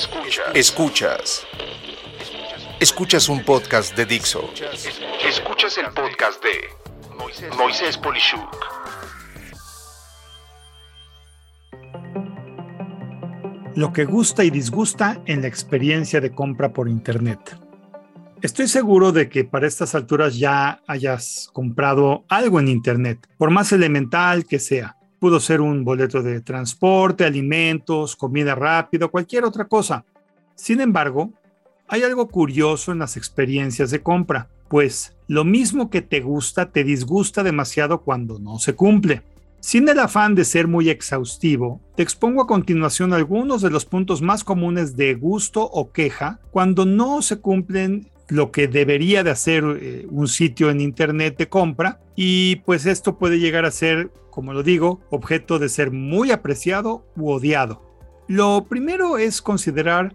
Escuchas. Escuchas. Escuchas un podcast de Dixo. Escuchas el podcast de Moisés Polishuk. Lo que gusta y disgusta en la experiencia de compra por Internet. Estoy seguro de que para estas alturas ya hayas comprado algo en Internet, por más elemental que sea. Pudo ser un boleto de transporte, alimentos, comida rápida, cualquier otra cosa. Sin embargo, hay algo curioso en las experiencias de compra, pues lo mismo que te gusta te disgusta demasiado cuando no se cumple. Sin el afán de ser muy exhaustivo, te expongo a continuación algunos de los puntos más comunes de gusto o queja cuando no se cumplen lo que debería de hacer eh, un sitio en internet de compra y pues esto puede llegar a ser, como lo digo, objeto de ser muy apreciado u odiado. Lo primero es considerar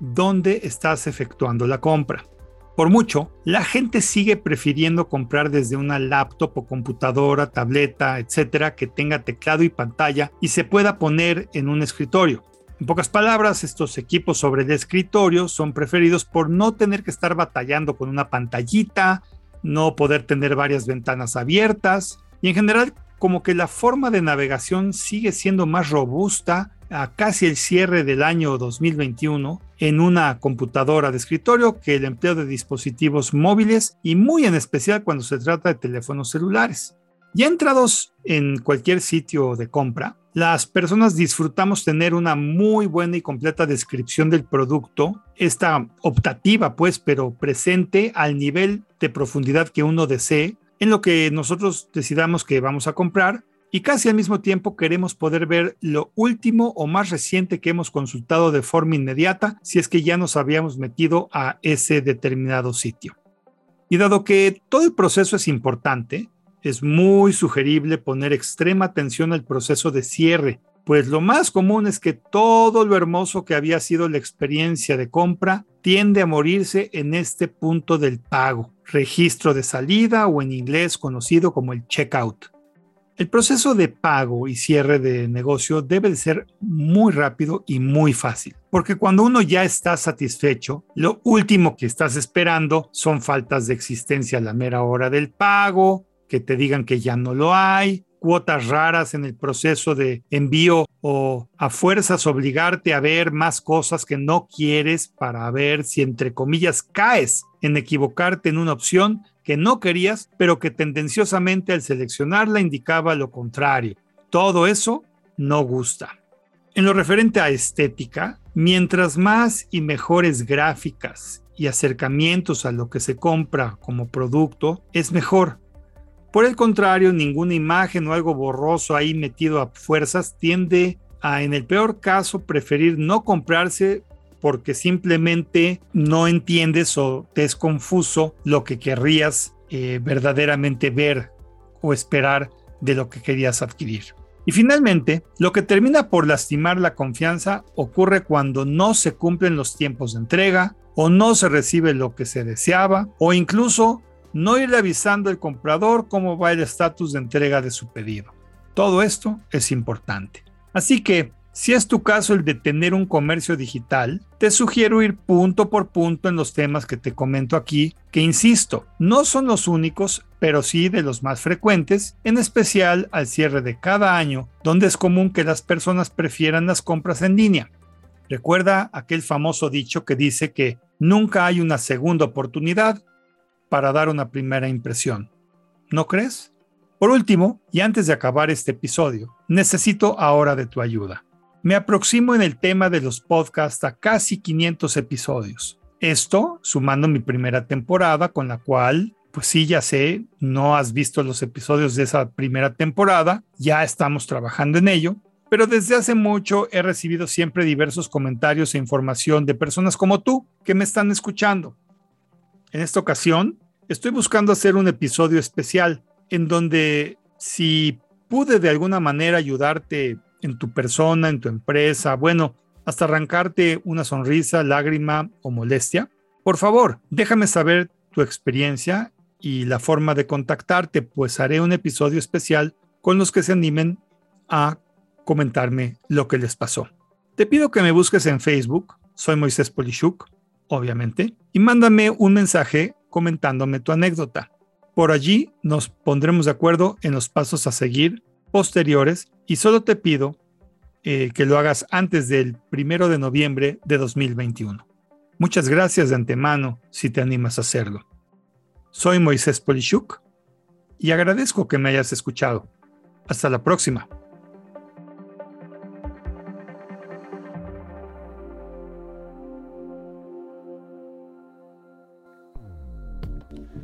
dónde estás efectuando la compra. Por mucho, la gente sigue prefiriendo comprar desde una laptop o computadora, tableta, etcétera, que tenga teclado y pantalla y se pueda poner en un escritorio. En pocas palabras, estos equipos sobre el escritorio son preferidos por no tener que estar batallando con una pantallita, no poder tener varias ventanas abiertas y en general como que la forma de navegación sigue siendo más robusta a casi el cierre del año 2021 en una computadora de escritorio que el empleo de dispositivos móviles y muy en especial cuando se trata de teléfonos celulares. Ya entrados en cualquier sitio de compra, las personas disfrutamos tener una muy buena y completa descripción del producto, esta optativa pues, pero presente al nivel de profundidad que uno desee, en lo que nosotros decidamos que vamos a comprar y casi al mismo tiempo queremos poder ver lo último o más reciente que hemos consultado de forma inmediata si es que ya nos habíamos metido a ese determinado sitio. Y dado que todo el proceso es importante, es muy sugerible poner extrema atención al proceso de cierre, pues lo más común es que todo lo hermoso que había sido la experiencia de compra tiende a morirse en este punto del pago, registro de salida o en inglés conocido como el checkout. El proceso de pago y cierre de negocio debe de ser muy rápido y muy fácil, porque cuando uno ya está satisfecho, lo último que estás esperando son faltas de existencia a la mera hora del pago, que te digan que ya no lo hay, cuotas raras en el proceso de envío o a fuerzas obligarte a ver más cosas que no quieres para ver si entre comillas caes en equivocarte en una opción que no querías, pero que tendenciosamente al seleccionarla indicaba lo contrario. Todo eso no gusta. En lo referente a estética, mientras más y mejores gráficas y acercamientos a lo que se compra como producto, es mejor. Por el contrario, ninguna imagen o algo borroso ahí metido a fuerzas tiende a, en el peor caso, preferir no comprarse porque simplemente no entiendes o te es confuso lo que querrías eh, verdaderamente ver o esperar de lo que querías adquirir. Y finalmente, lo que termina por lastimar la confianza ocurre cuando no se cumplen los tiempos de entrega o no se recibe lo que se deseaba o incluso no ir avisando al comprador cómo va el estatus de entrega de su pedido. Todo esto es importante. Así que, si es tu caso el de tener un comercio digital, te sugiero ir punto por punto en los temas que te comento aquí, que insisto, no son los únicos, pero sí de los más frecuentes, en especial al cierre de cada año, donde es común que las personas prefieran las compras en línea. Recuerda aquel famoso dicho que dice que nunca hay una segunda oportunidad para dar una primera impresión. ¿No crees? Por último, y antes de acabar este episodio, necesito ahora de tu ayuda. Me aproximo en el tema de los podcasts a casi 500 episodios. Esto sumando mi primera temporada con la cual, pues sí, ya sé, no has visto los episodios de esa primera temporada, ya estamos trabajando en ello, pero desde hace mucho he recibido siempre diversos comentarios e información de personas como tú que me están escuchando. En esta ocasión, estoy buscando hacer un episodio especial en donde si pude de alguna manera ayudarte en tu persona, en tu empresa, bueno, hasta arrancarte una sonrisa, lágrima o molestia, por favor, déjame saber tu experiencia y la forma de contactarte, pues haré un episodio especial con los que se animen a comentarme lo que les pasó. Te pido que me busques en Facebook soy Moisés Polishuk, obviamente, y mándame un mensaje comentándome tu anécdota. Por allí nos pondremos de acuerdo en los pasos a seguir posteriores y solo te pido eh, que lo hagas antes del primero de noviembre de 2021. Muchas gracias de antemano si te animas a hacerlo. Soy Moisés Polishuk y agradezco que me hayas escuchado. Hasta la próxima.